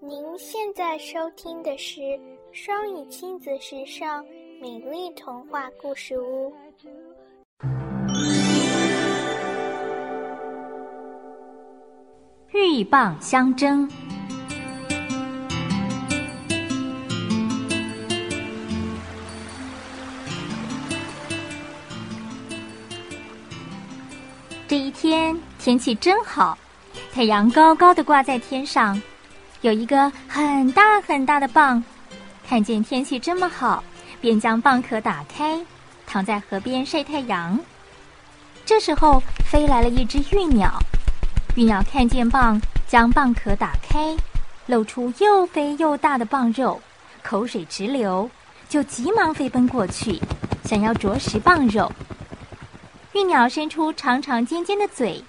您现在收听的是双语亲子时尚美丽童话故事屋。鹬蚌相争。这一天天气真好，太阳高高的挂在天上，有一个很大很大的蚌，看见天气这么好，便将蚌壳打开，躺在河边晒太阳。这时候飞来了一只玉鸟，玉鸟看见蚌，将蚌壳打开，露出又肥又大的蚌肉，口水直流，就急忙飞奔过去，想要啄食蚌肉。玉鸟伸出长长尖尖的嘴，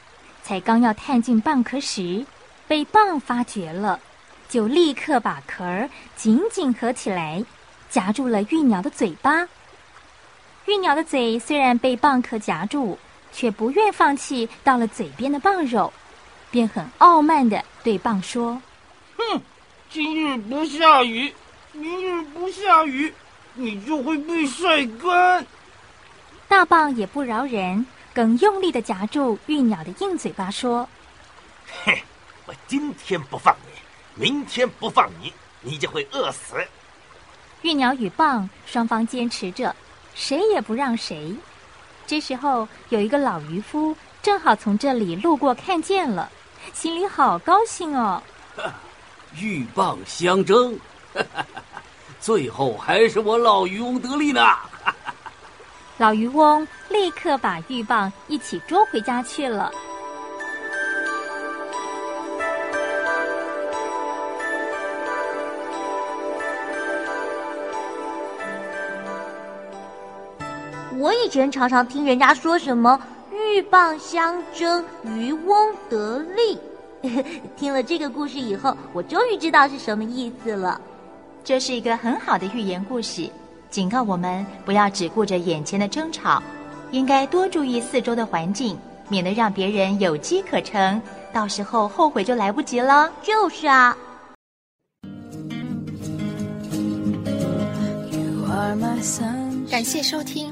才刚要探进蚌壳时，被蚌发觉了，就立刻把壳儿紧紧合起来，夹住了玉鸟的嘴巴。玉鸟的嘴虽然被蚌壳夹住，却不愿放弃到了嘴边的蚌肉，便很傲慢的对蚌说：“哼，今日不下雨，明日不下雨，你就会被晒干。”大蚌也不饶人，更用力的夹住玉鸟的硬嘴巴，说：“嘿，我今天不放你，明天不放你，你就会饿死。”玉鸟与蚌双方坚持着，谁也不让谁。这时候，有一个老渔夫正好从这里路过，看见了，心里好高兴哦。鹬蚌相争，最后还是我老渔翁得利呢。老渔翁立刻把鹬蚌一起捉回家去了。我以前常常听人家说什么“鹬蚌相争，渔翁得利”，听了这个故事以后，我终于知道是什么意思了。这是一个很好的寓言故事。警告我们不要只顾着眼前的争吵，应该多注意四周的环境，免得让别人有机可乘，到时候后悔就来不及了。就是啊。感谢收听，